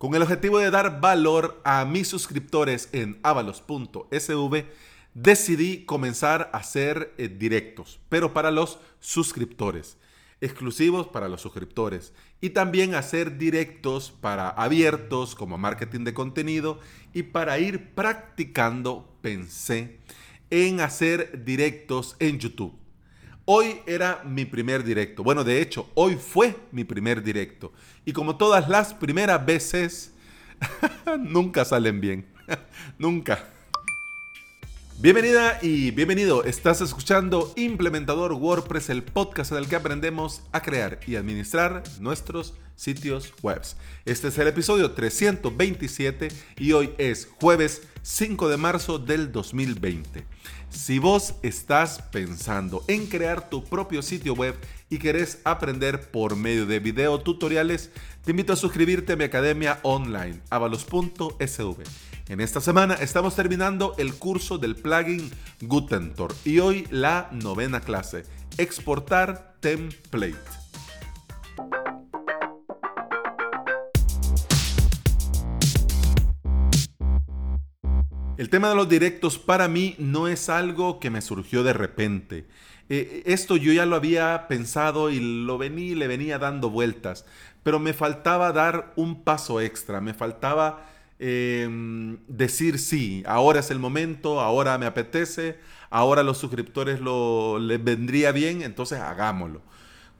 Con el objetivo de dar valor a mis suscriptores en avalos.sv, decidí comenzar a hacer eh, directos, pero para los suscriptores, exclusivos para los suscriptores, y también hacer directos para abiertos como marketing de contenido y para ir practicando, pensé en hacer directos en YouTube. Hoy era mi primer directo. Bueno, de hecho, hoy fue mi primer directo. Y como todas las primeras veces, nunca salen bien. nunca. Bienvenida y bienvenido. Estás escuchando Implementador WordPress, el podcast en el que aprendemos a crear y administrar nuestros sitios web. Este es el episodio 327 y hoy es jueves 5 de marzo del 2020. Si vos estás pensando en crear tu propio sitio web y querés aprender por medio de video tutoriales, te invito a suscribirte a mi academia online, avalos.sv. En esta semana estamos terminando el curso del plugin Gutentor y hoy la novena clase, exportar template. El tema de los directos para mí no es algo que me surgió de repente. Eh, esto yo ya lo había pensado y lo vení, le venía dando vueltas, pero me faltaba dar un paso extra, me faltaba em, decir sí, ahora es el momento, ahora me apetece, ahora los suscriptores lo, les vendría bien, entonces hagámoslo.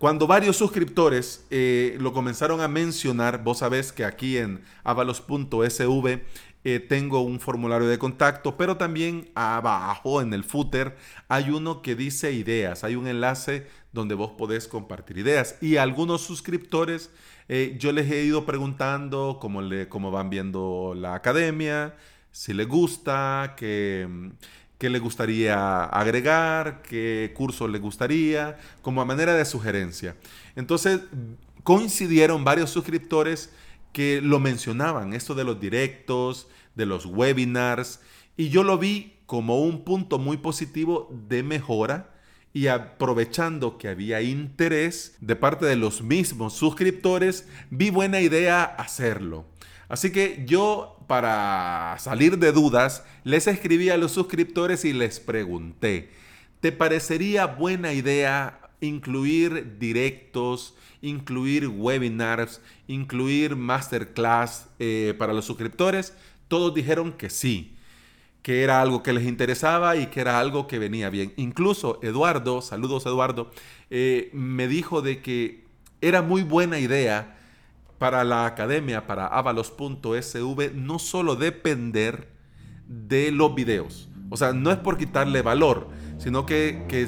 Cuando varios suscriptores eh, lo comenzaron a mencionar, vos sabés que aquí en avalos.sv eh, tengo un formulario de contacto, pero también abajo en el footer hay uno que dice ideas, hay un enlace donde vos podés compartir ideas. Y algunos suscriptores, eh, yo les he ido preguntando cómo, le, cómo van viendo la academia, si les gusta, qué, qué les gustaría agregar, qué curso les gustaría, como a manera de sugerencia. Entonces, coincidieron varios suscriptores que lo mencionaban, esto de los directos, de los webinars, y yo lo vi como un punto muy positivo de mejora y aprovechando que había interés de parte de los mismos suscriptores, vi buena idea hacerlo. Así que yo, para salir de dudas, les escribí a los suscriptores y les pregunté, ¿te parecería buena idea incluir directos, incluir webinars, incluir masterclass eh, para los suscriptores, todos dijeron que sí, que era algo que les interesaba y que era algo que venía bien. Incluso Eduardo, saludos Eduardo, eh, me dijo de que era muy buena idea para la academia, para avalos.sv, no solo depender de los videos. O sea, no es por quitarle valor, sino que, que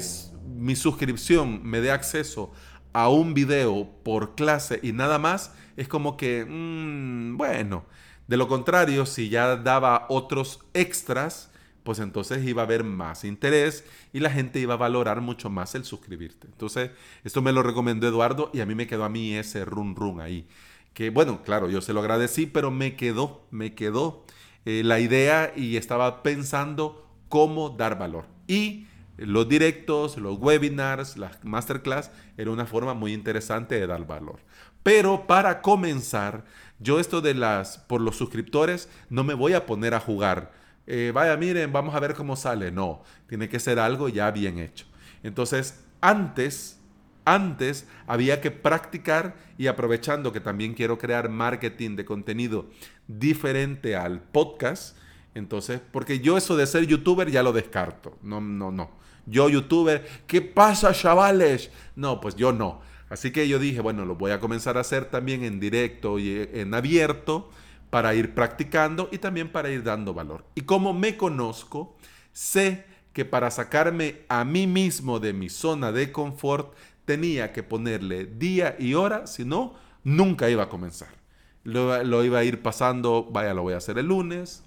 mi suscripción me dé acceso a un video por clase y nada más, es como que, mm, bueno, de lo contrario, si ya daba otros extras, pues entonces iba a haber más interés y la gente iba a valorar mucho más el suscribirte. Entonces, esto me lo recomendó Eduardo y a mí me quedó a mí ese run run ahí. Que bueno, claro, yo se lo agradecí, pero me quedó, me quedó eh, la idea y estaba pensando cómo dar valor. Y los directos, los webinars, las masterclass, era una forma muy interesante de dar valor. Pero para comenzar, yo esto de las, por los suscriptores, no me voy a poner a jugar. Eh, vaya, miren, vamos a ver cómo sale. No, tiene que ser algo ya bien hecho. Entonces, antes, antes había que practicar y aprovechando que también quiero crear marketing de contenido diferente al podcast, entonces, porque yo eso de ser youtuber ya lo descarto. No, no, no. Yo youtuber, ¿qué pasa chavales? No, pues yo no. Así que yo dije, bueno, lo voy a comenzar a hacer también en directo y en abierto para ir practicando y también para ir dando valor. Y como me conozco, sé que para sacarme a mí mismo de mi zona de confort tenía que ponerle día y hora, si no, nunca iba a comenzar. Lo, lo, iba a ir pasando, vaya, lo voy a hacer el lunes,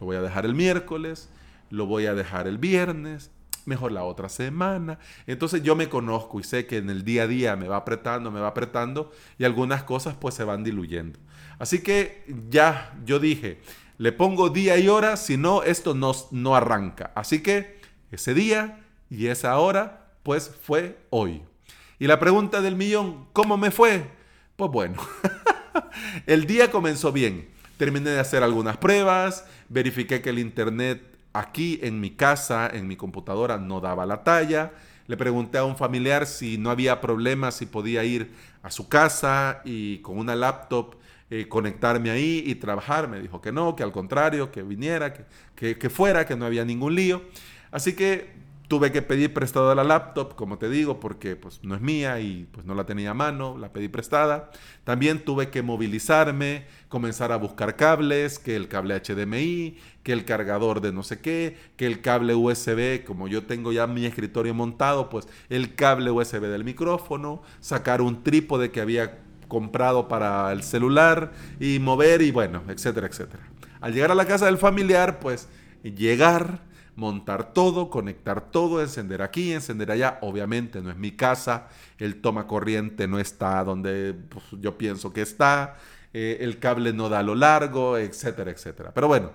lo voy a dejar el miércoles, lo voy a dejar el viernes, mejor la otra semana. Entonces yo me conozco y sé que en el día a día me va apretando, me va apretando y algunas cosas pues se van diluyendo. Así que ya yo dije, le pongo día y hora, si no, esto no, no arranca. Así que ese día y esa hora pues fue hoy. Y la pregunta del millón, ¿cómo me fue? Pues bueno, el día comenzó bien. Terminé de hacer algunas pruebas, verifiqué que el internet aquí en mi casa, en mi computadora, no daba la talla. Le pregunté a un familiar si no había problema, si podía ir a su casa y con una laptop eh, conectarme ahí y trabajar. Me dijo que no, que al contrario, que viniera, que, que fuera, que no había ningún lío. Así que Tuve que pedir prestado la laptop, como te digo, porque pues no es mía y pues no la tenía a mano, la pedí prestada. También tuve que movilizarme, comenzar a buscar cables, que el cable HDMI, que el cargador de no sé qué, que el cable USB, como yo tengo ya mi escritorio montado, pues el cable USB del micrófono, sacar un trípode que había comprado para el celular y mover y bueno, etcétera, etcétera. Al llegar a la casa del familiar, pues llegar montar todo, conectar todo, encender aquí, encender allá. Obviamente no es mi casa, el toma corriente no está donde pues, yo pienso que está, eh, el cable no da lo largo, etcétera, etcétera. Pero bueno,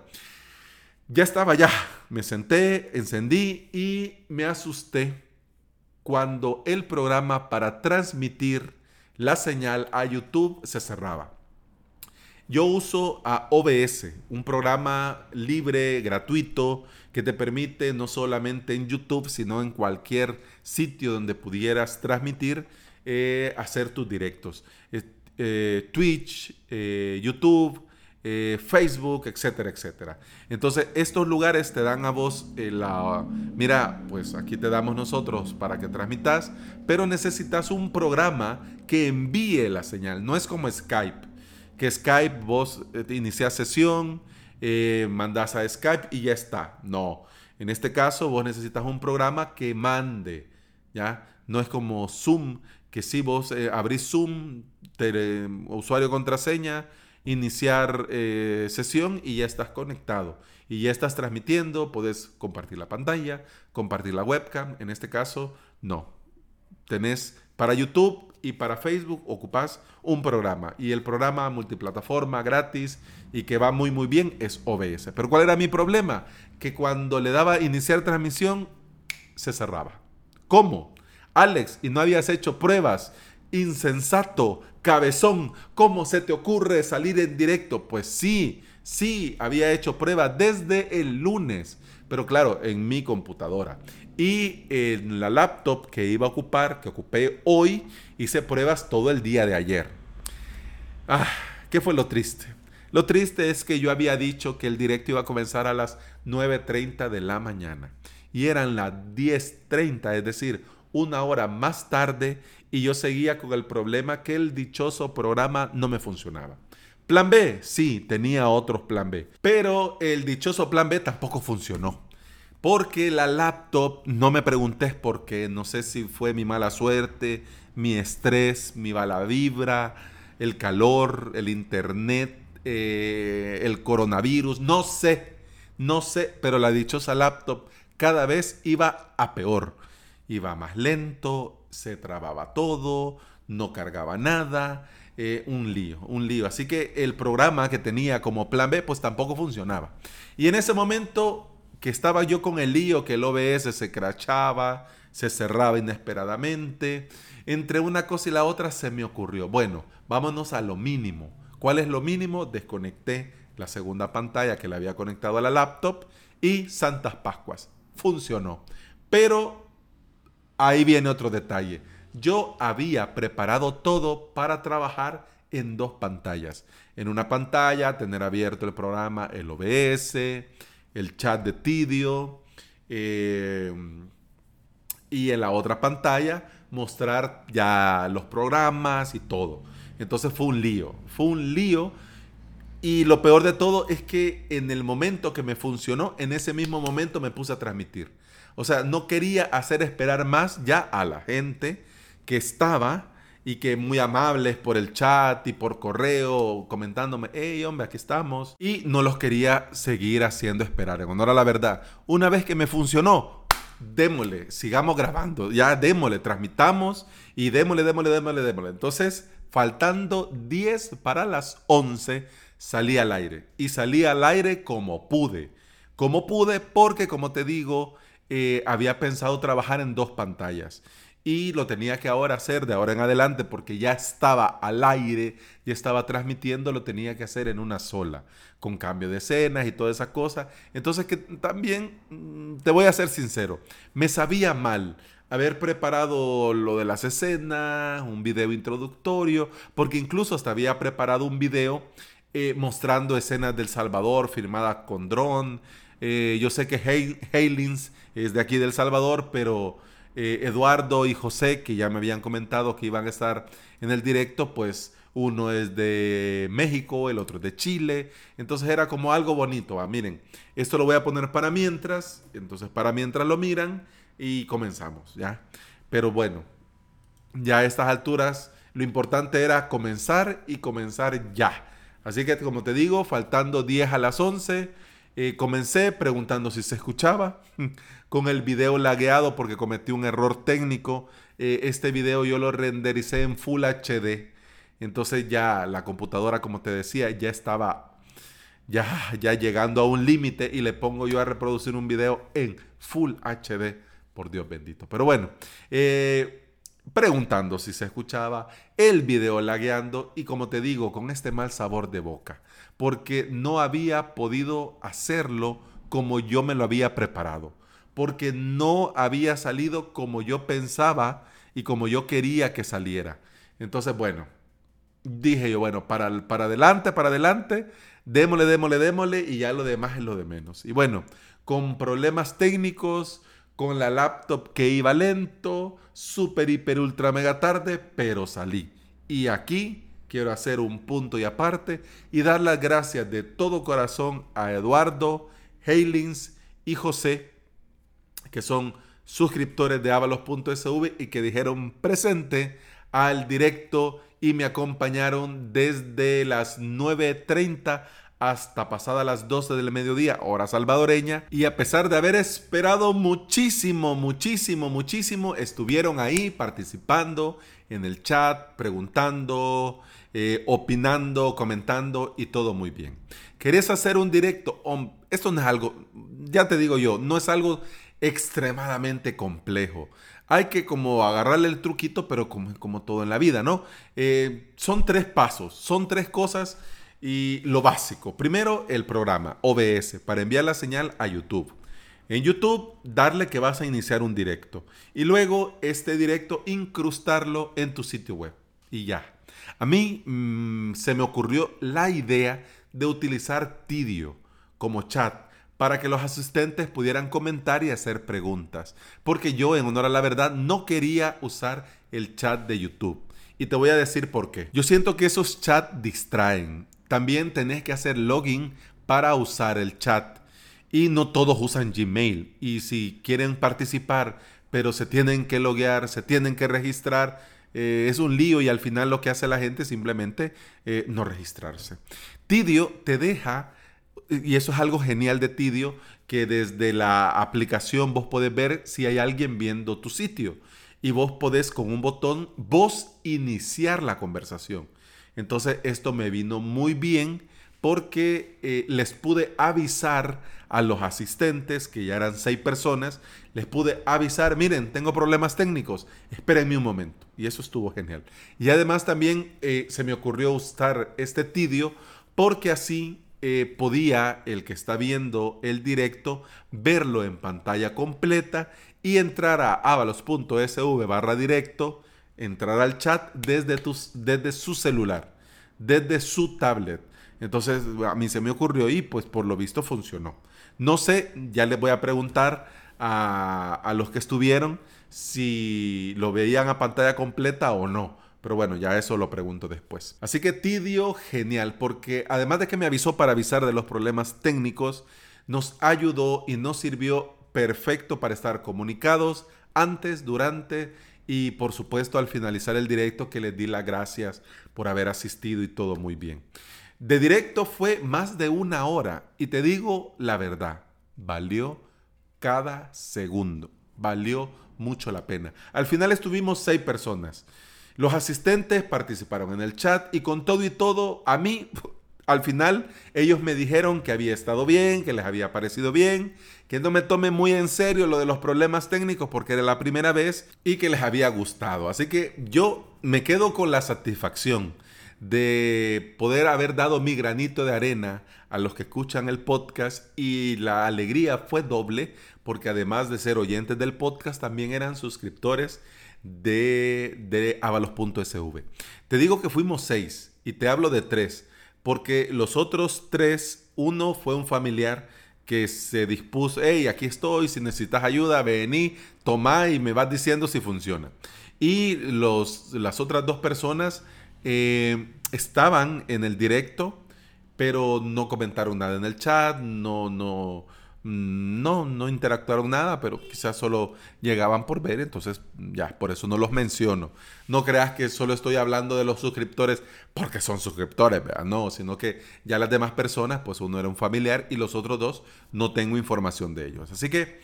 ya estaba ya, me senté, encendí y me asusté cuando el programa para transmitir la señal a YouTube se cerraba. Yo uso a OBS, un programa libre, gratuito, que te permite no solamente en YouTube, sino en cualquier sitio donde pudieras transmitir, eh, hacer tus directos. Eh, Twitch, eh, YouTube, Facebook, etcétera, etcétera. Entonces, estos lugares te dan a vos la... Mira, pues aquí te damos nosotros para que transmitas, pero necesitas un programa que envíe la señal. No es como Skype, que Skype vos inicias sesión, eh, mandas a Skype y ya está. No. En este caso, vos necesitas un programa que mande, ¿ya? No es como Zoom, que si vos eh, abrís Zoom, usuario contraseña, iniciar eh, sesión y ya estás conectado. Y ya estás transmitiendo, puedes compartir la pantalla, compartir la webcam. En este caso, no. Tenés para YouTube y para Facebook ocupas un programa. Y el programa multiplataforma gratis y que va muy muy bien es OBS. Pero ¿cuál era mi problema? Que cuando le daba iniciar transmisión se cerraba. ¿Cómo? Alex, y no habías hecho pruebas. Insensato, cabezón, ¿cómo se te ocurre salir en directo? Pues sí, sí, había hecho pruebas desde el lunes, pero claro, en mi computadora. Y en la laptop que iba a ocupar, que ocupé hoy, hice pruebas todo el día de ayer. Ah, ¿qué fue lo triste? Lo triste es que yo había dicho que el directo iba a comenzar a las 9.30 de la mañana. Y eran las 10.30, es decir, una hora más tarde, y yo seguía con el problema que el dichoso programa no me funcionaba. Plan B, sí, tenía otros plan B. Pero el dichoso plan B tampoco funcionó. Porque la laptop, no me preguntes por qué, no sé si fue mi mala suerte, mi estrés, mi mala vibra, el calor, el internet, eh, el coronavirus, no sé, no sé, pero la dichosa laptop cada vez iba a peor. Iba más lento, se trababa todo, no cargaba nada, eh, un lío, un lío. Así que el programa que tenía como plan B pues tampoco funcionaba. Y en ese momento que estaba yo con el lío que el OBS se crachaba, se cerraba inesperadamente. Entre una cosa y la otra se me ocurrió, bueno, vámonos a lo mínimo. ¿Cuál es lo mínimo? Desconecté la segunda pantalla que le había conectado a la laptop y Santas Pascuas. Funcionó. Pero ahí viene otro detalle. Yo había preparado todo para trabajar en dos pantallas. En una pantalla tener abierto el programa, el OBS, el chat de Tidio eh, y en la otra pantalla mostrar ya los programas y todo. Entonces fue un lío, fue un lío y lo peor de todo es que en el momento que me funcionó, en ese mismo momento me puse a transmitir. O sea, no quería hacer esperar más ya a la gente que estaba y que muy amables por el chat y por correo comentándome, hey hombre, aquí estamos. Y no los quería seguir haciendo esperar. En honor a la verdad, una vez que me funcionó, démosle, sigamos grabando, ya démosle, transmitamos y démosle, démosle, démosle, démosle. Entonces, faltando 10 para las 11, salí al aire. Y salí al aire como pude. Como pude porque, como te digo, eh, había pensado trabajar en dos pantallas. Y lo tenía que ahora hacer de ahora en adelante porque ya estaba al aire, ya estaba transmitiendo, lo tenía que hacer en una sola, con cambio de escenas y toda esa cosa. Entonces que también, mm, te voy a ser sincero, me sabía mal haber preparado lo de las escenas, un video introductorio, porque incluso hasta había preparado un video eh, mostrando escenas del Salvador filmadas con dron. Eh, yo sé que Haylins es de aquí del Salvador, pero eh, Eduardo y José, que ya me habían comentado que iban a estar en el directo, pues uno es de México, el otro es de Chile. Entonces era como algo bonito. Miren, esto lo voy a poner para mientras. Entonces para mientras lo miran y comenzamos, ¿ya? Pero bueno, ya a estas alturas lo importante era comenzar y comenzar ya. Así que como te digo, faltando 10 a las 11, eh, comencé preguntando si se escuchaba con el video lagueado porque cometí un error técnico. Eh, este video yo lo rendericé en Full HD. Entonces ya la computadora, como te decía, ya estaba ya, ya llegando a un límite y le pongo yo a reproducir un video en Full HD por Dios bendito. Pero bueno, eh, preguntando si se escuchaba el video lagueando y como te digo, con este mal sabor de boca, porque no había podido hacerlo como yo me lo había preparado, porque no había salido como yo pensaba y como yo quería que saliera. Entonces, bueno, dije yo, bueno, para, para adelante, para adelante, démosle, démosle, démosle y ya lo demás es lo de menos. Y bueno, con problemas técnicos, con la laptop que iba lento, super, hiper, ultra, mega tarde, pero salí. Y aquí quiero hacer un punto y aparte y dar las gracias de todo corazón a Eduardo, Heilings y José, que son suscriptores de avalos.sv y que dijeron presente al directo y me acompañaron desde las 9.30 hasta pasada las 12 del mediodía, hora salvadoreña, y a pesar de haber esperado muchísimo, muchísimo, muchísimo, estuvieron ahí participando en el chat, preguntando, eh, opinando, comentando y todo muy bien. ¿Querés hacer un directo? Esto no es algo, ya te digo yo, no es algo extremadamente complejo. Hay que como agarrarle el truquito, pero como, como todo en la vida, ¿no? Eh, son tres pasos, son tres cosas y lo básico, primero el programa OBS para enviar la señal a YouTube. En YouTube, darle que vas a iniciar un directo. Y luego este directo incrustarlo en tu sitio web. Y ya. A mí mm, se me ocurrió la idea de utilizar Tidio como chat para que los asistentes pudieran comentar y hacer preguntas. Porque yo, en honor a la verdad, no quería usar el chat de YouTube. Y te voy a decir por qué. Yo siento que esos chats distraen. También tenés que hacer login para usar el chat. Y no todos usan Gmail. Y si quieren participar, pero se tienen que loguear, se tienen que registrar, eh, es un lío y al final lo que hace la gente es simplemente eh, no registrarse. Tidio te deja, y eso es algo genial de Tidio, que desde la aplicación vos podés ver si hay alguien viendo tu sitio. Y vos podés con un botón, vos iniciar la conversación. Entonces esto me vino muy bien porque eh, les pude avisar a los asistentes, que ya eran seis personas, les pude avisar, miren, tengo problemas técnicos, espérenme un momento. Y eso estuvo genial. Y además también eh, se me ocurrió usar este tidio porque así eh, podía el que está viendo el directo verlo en pantalla completa y entrar a avalos.sv barra directo entrar al chat desde, tus, desde su celular, desde su tablet. Entonces a mí se me ocurrió y pues por lo visto funcionó. No sé, ya les voy a preguntar a, a los que estuvieron si lo veían a pantalla completa o no. Pero bueno, ya eso lo pregunto después. Así que Tidio, genial, porque además de que me avisó para avisar de los problemas técnicos, nos ayudó y nos sirvió perfecto para estar comunicados antes, durante y por supuesto al finalizar el directo que les di las gracias por haber asistido y todo muy bien. De directo fue más de una hora y te digo la verdad, valió cada segundo, valió mucho la pena. Al final estuvimos seis personas. Los asistentes participaron en el chat y con todo y todo, a mí, al final ellos me dijeron que había estado bien, que les había parecido bien, que no me tome muy en serio lo de los problemas técnicos porque era la primera vez y que les había gustado. Así que yo me quedo con la satisfacción de poder haber dado mi granito de arena a los que escuchan el podcast y la alegría fue doble porque además de ser oyentes del podcast también eran suscriptores de, de avalos.sv. Te digo que fuimos seis y te hablo de tres porque los otros tres, uno fue un familiar que se dispuso, hey, aquí estoy, si necesitas ayuda, vení, toma y me vas diciendo si funciona. Y los, las otras dos personas eh, estaban en el directo, pero no comentaron nada en el chat, no, no, no, no interactuaron nada, pero quizás solo llegaban por ver, entonces ya, por eso no los menciono. No creas que solo estoy hablando de los suscriptores porque son suscriptores, ¿verdad? No, sino que ya las demás personas, pues uno era un familiar y los otros dos no tengo información de ellos. Así que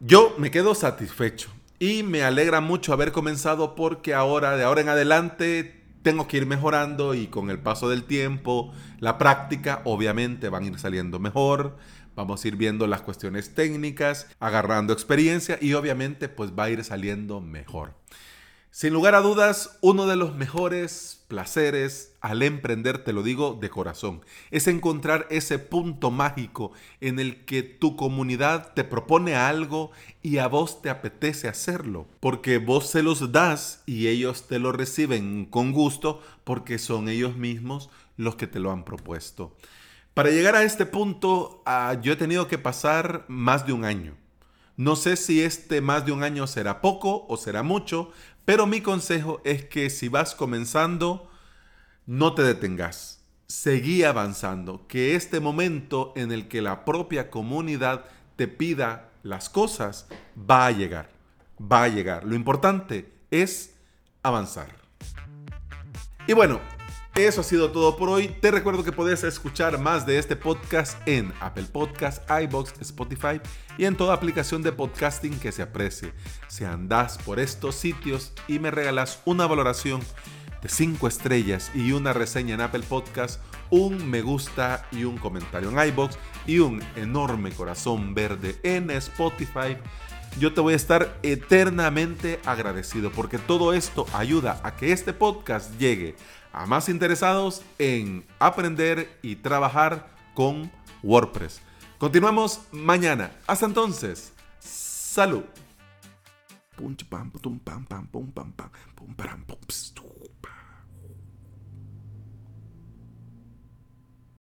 yo me quedo satisfecho y me alegra mucho haber comenzado porque ahora, de ahora en adelante, tengo que ir mejorando y con el paso del tiempo, la práctica, obviamente van a ir saliendo mejor Vamos a ir viendo las cuestiones técnicas, agarrando experiencia y obviamente pues va a ir saliendo mejor. Sin lugar a dudas, uno de los mejores placeres al emprender, te lo digo de corazón, es encontrar ese punto mágico en el que tu comunidad te propone algo y a vos te apetece hacerlo, porque vos se los das y ellos te lo reciben con gusto porque son ellos mismos los que te lo han propuesto. Para llegar a este punto, ah, yo he tenido que pasar más de un año. No sé si este más de un año será poco o será mucho, pero mi consejo es que si vas comenzando, no te detengas. Seguí avanzando, que este momento en el que la propia comunidad te pida las cosas va a llegar. Va a llegar. Lo importante es avanzar. Y bueno, eso ha sido todo por hoy. Te recuerdo que puedes escuchar más de este podcast en Apple Podcasts, iBox, Spotify y en toda aplicación de podcasting que se aprecie. Si andas por estos sitios y me regalas una valoración de 5 estrellas y una reseña en Apple Podcasts, un me gusta y un comentario en iBox y un enorme corazón verde en Spotify, yo te voy a estar eternamente agradecido porque todo esto ayuda a que este podcast llegue a más interesados en aprender y trabajar con WordPress. Continuamos mañana. Hasta entonces, salud.